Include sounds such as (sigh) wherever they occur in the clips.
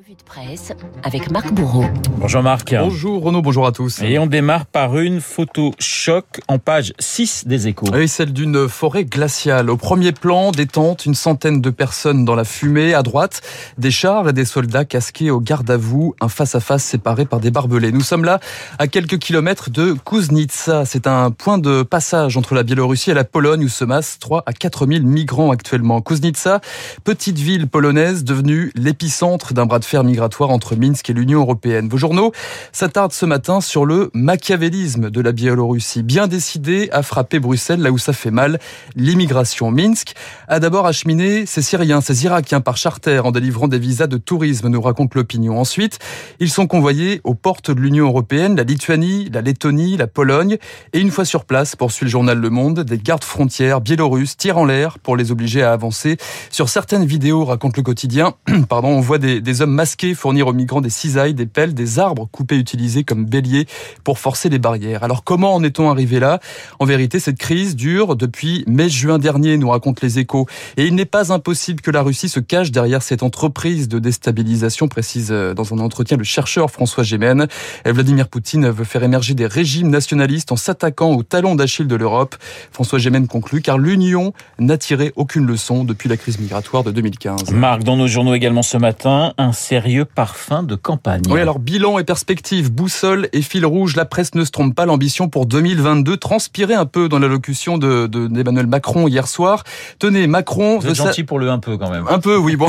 Revue de presse avec Marc Bourreau. Bonjour Marc. Bonjour Renaud, bonjour à tous. Et on démarre par une photo choc en page 6 des échos. Oui, celle d'une forêt glaciale. Au premier plan, des tentes, une centaine de personnes dans la fumée. À droite, des chars et des soldats casqués au garde à vous, un face-à-face séparé par des barbelés. Nous sommes là à quelques kilomètres de Kuznitsa. C'est un point de passage entre la Biélorussie et la Pologne où se massent 3 à 4 000 migrants actuellement. Kuznitsa, petite ville polonaise devenue l'épicentre d'un bras de fer migratoire entre Minsk et l'Union européenne. Vos journaux s'attardent ce matin sur le machiavélisme de la Biélorussie, bien décidé à frapper Bruxelles là où ça fait mal, l'immigration. Minsk a d'abord acheminé ses Syriens, ses Irakiens par charter en délivrant des visas de tourisme, nous raconte l'opinion. Ensuite, ils sont convoyés aux portes de l'Union européenne, la Lituanie, la Lettonie, la Pologne, et une fois sur place, poursuit le journal Le Monde, des gardes frontières biélorusses tirent en l'air pour les obliger à avancer. Sur certaines vidéos, raconte le quotidien, (clears throat) pardon, on voit des hommes masqués fournir aux migrants des cisailles, des pelles, des arbres coupés utilisés comme béliers pour forcer les barrières. Alors comment en est-on arrivé là? En vérité, cette crise dure depuis mai-juin dernier, nous racontent les échos. Et il n'est pas impossible que la Russie se cache derrière cette entreprise de déstabilisation, précise euh, dans un entretien le chercheur François Gémen. Vladimir Poutine veut faire émerger des régimes nationalistes en s'attaquant au talon d'Achille de l'Europe. François Gémen conclut car l'Union n'a tiré aucune leçon depuis la crise migratoire de 2015. Marc, dans nos journaux également ce matin, sérieux parfum de campagne. Oui, alors bilan et perspective, boussole et fil rouge, la presse ne se trompe pas. L'ambition pour 2022 transpirait un peu dans l'allocution de d'Emmanuel Macron hier soir. Tenez, Macron Vous êtes gentil pour le un peu quand même. Un peu, oui, bon,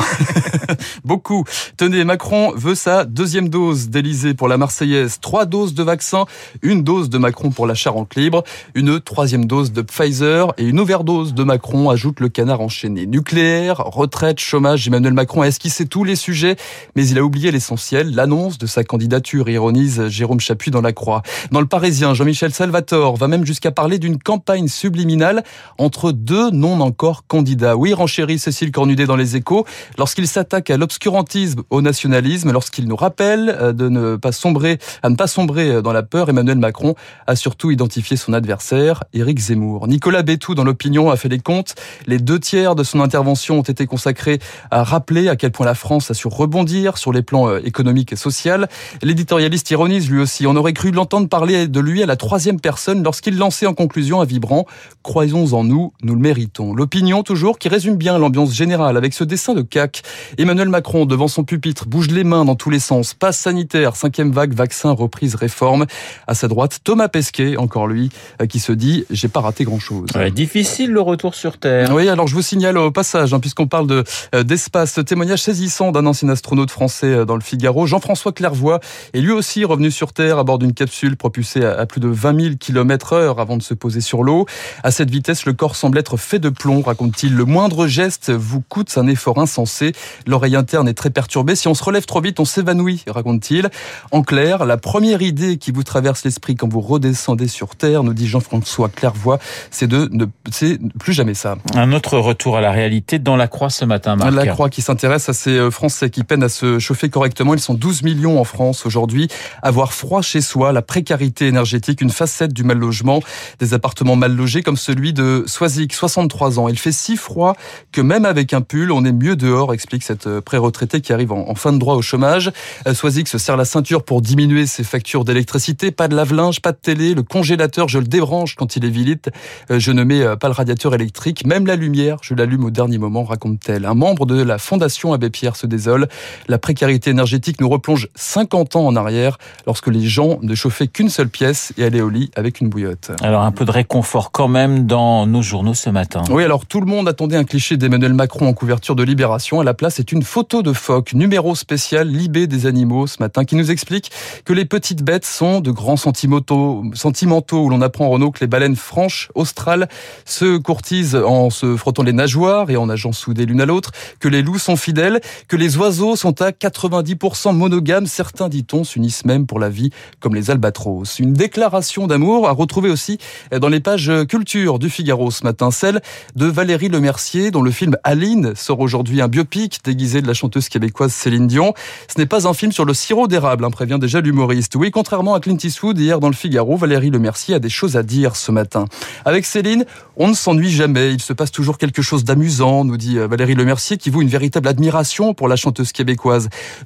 (laughs) beaucoup. Tenez, Macron veut sa deuxième dose d'Elysée pour la Marseillaise, trois doses de vaccin, une dose de Macron pour la Charente libre, une troisième dose de Pfizer et une overdose de Macron, ajoute le canard enchaîné. Nucléaire, retraite, chômage, Emmanuel Macron a esquissé tous les sujets? Mais il a oublié l'essentiel, l'annonce de sa candidature, ironise Jérôme Chapuis dans La Croix. Dans le Parisien, Jean-Michel Salvatore va même jusqu'à parler d'une campagne subliminale entre deux non encore candidats. Oui, renchérit Cécile Cornudet dans Les Échos, lorsqu'il s'attaque à l'obscurantisme, au nationalisme, lorsqu'il nous rappelle euh, de ne pas sombrer, à ne pas sombrer dans la peur, Emmanuel Macron a surtout identifié son adversaire, Éric Zemmour. Nicolas Bétou, dans l'opinion, a fait les comptes. Les deux tiers de son intervention ont été consacrés à rappeler à quel point la France a su rebondir sur les plans euh, économiques et social. L'éditorialiste ironise lui aussi. On aurait cru l'entendre parler de lui à la troisième personne lorsqu'il lançait en conclusion un vibrant « Croyons en nous, nous le méritons ». L'opinion toujours qui résume bien l'ambiance générale avec ce dessin de CAC. Emmanuel Macron devant son pupitre bouge les mains dans tous les sens. Passe sanitaire, cinquième vague, vaccin, reprise, réforme. À sa droite, Thomas Pesquet, encore lui, euh, qui se dit « J'ai pas raté grand-chose ouais, Difficile le retour sur Terre. Oui, alors je vous signale au passage, hein, puisqu'on parle de euh, d'espace, ce témoignage saisissant d'un ancien astronaute français euh, dans le Figaro. Jean-François Clairvoy est lui aussi revenu sur Terre à bord d'une capsule propulsée à plus de 20 000 km heure avant de se poser sur l'eau. À cette vitesse, le corps semble être fait de plomb, raconte-t-il. Le moindre geste vous coûte un effort insensé. L'oreille interne est très perturbée. Si on se relève trop vite, on s'évanouit, raconte-t-il. En clair, la première idée qui vous traverse l'esprit quand vous redescendez sur Terre, nous dit Jean-François Clairvoy, c'est de ne c'est plus jamais ça. Un autre retour à la réalité dans la Croix ce matin, Marc. La Croix qui s'intéresse à ces euh, Français qui peinent à se chauffer correctement. Ils sont 12 millions en France aujourd'hui. Avoir froid chez soi, la précarité énergétique, une facette du mal logement, des appartements mal logés comme celui de Soisic, 63 ans. Il fait si froid que même avec un pull, on est mieux dehors, explique cette euh, pré-retraitée qui arrive en fin de droit au chômage. Euh, Soisic se serre la ceinture pour diminuer ses factures d'électricité. Pas de lave-linge, pas de télé. Le congélateur, je le débranche quand il est vilite. Je ne mets pas le radiateur électrique. Même la lumière, je l'allume au dernier moment, raconte-t-elle. Un membre de la Fondation Abbé Pierre se désole. La précarité énergétique nous replonge 50 ans en arrière lorsque les gens ne chauffaient qu'une seule pièce et allaient au lit avec une bouillotte. Alors un peu de réconfort quand même dans nos journaux ce matin. Oui, alors tout le monde attendait un cliché d'Emmanuel Macron en couverture de Libération. À la place, c'est une photo de phoque, numéro spécial Libé des animaux ce matin, qui nous explique que les petites bêtes sont de grands sentimentaux, sentimentaux où l'on apprend Renaud que les baleines franches australes se courtisent en se frottant les nageoires et en nageant soudés l'une à l'autre, que les loups sont fidèles, que les oiseaux sont à 90% monogames. Certains, dit-on, s'unissent même pour la vie, comme les albatros. Une déclaration d'amour à retrouver aussi dans les pages culture du Figaro ce matin, celle de Valérie Lemercier, dont le film Aline sort aujourd'hui un biopic déguisé de la chanteuse québécoise Céline Dion. Ce n'est pas un film sur le sirop d'érable, hein, prévient déjà l'humoriste. Oui, contrairement à Clint Eastwood, hier dans le Figaro, Valérie Lemercier a des choses à dire ce matin. Avec Céline, on ne s'ennuie jamais. Il se passe toujours quelque chose d'amusant, nous dit Valérie Lemercier, qui vaut une véritable admiration pour la chanteuse québécoise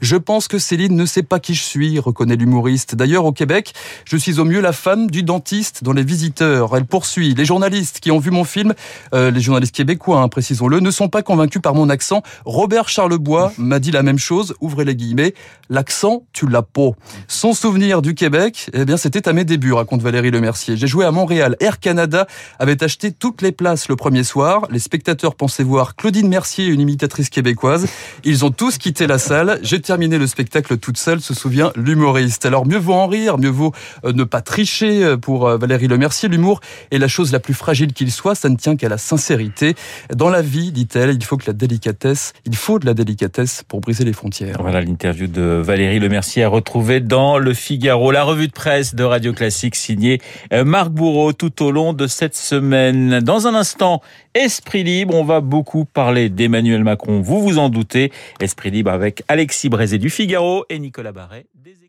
Je pense que Céline ne sait pas qui je suis, reconnaît l'humoriste. D'ailleurs, au Québec, je suis au mieux la femme du dentiste dans Les Visiteurs. Elle poursuit. Les journalistes qui ont vu mon film, euh, les journalistes québécois, hein, précisons-le, ne sont pas convaincus par mon accent. Robert Charlebois m'a dit la même chose, ouvrez les guillemets, l'accent, tu l'as pas. Son souvenir du Québec, eh bien, c'était à mes débuts, raconte Valérie Lemercier. J'ai joué à Montréal. Air Canada avait acheté toutes les places le premier soir. Les spectateurs pensaient voir Claudine Mercier, une imitatrice québécoise. Ils ont tous quitté la salle. J'ai terminé le spectacle toute seule, se souvient l'humoriste. Alors mieux vaut en rire, mieux vaut euh, ne pas tricher euh, pour euh, Valérie Lemercier. L'humour est la chose la plus fragile qu'il soit. Ça ne tient qu'à la sincérité. Dans la vie, dit-elle, il faut que la délicatesse, il faut de la délicatesse pour briser les frontières. Voilà l'interview de Valérie Lemercier à retrouver dans Le Figaro, la revue de presse de Radio Classique signée Marc Bourreau tout au long de cette semaine. Dans un instant, Esprit libre, on va beaucoup parler d'Emmanuel Macron, vous vous en doutez. Esprit libre avec Alexis Brézé du Figaro et Nicolas Barret des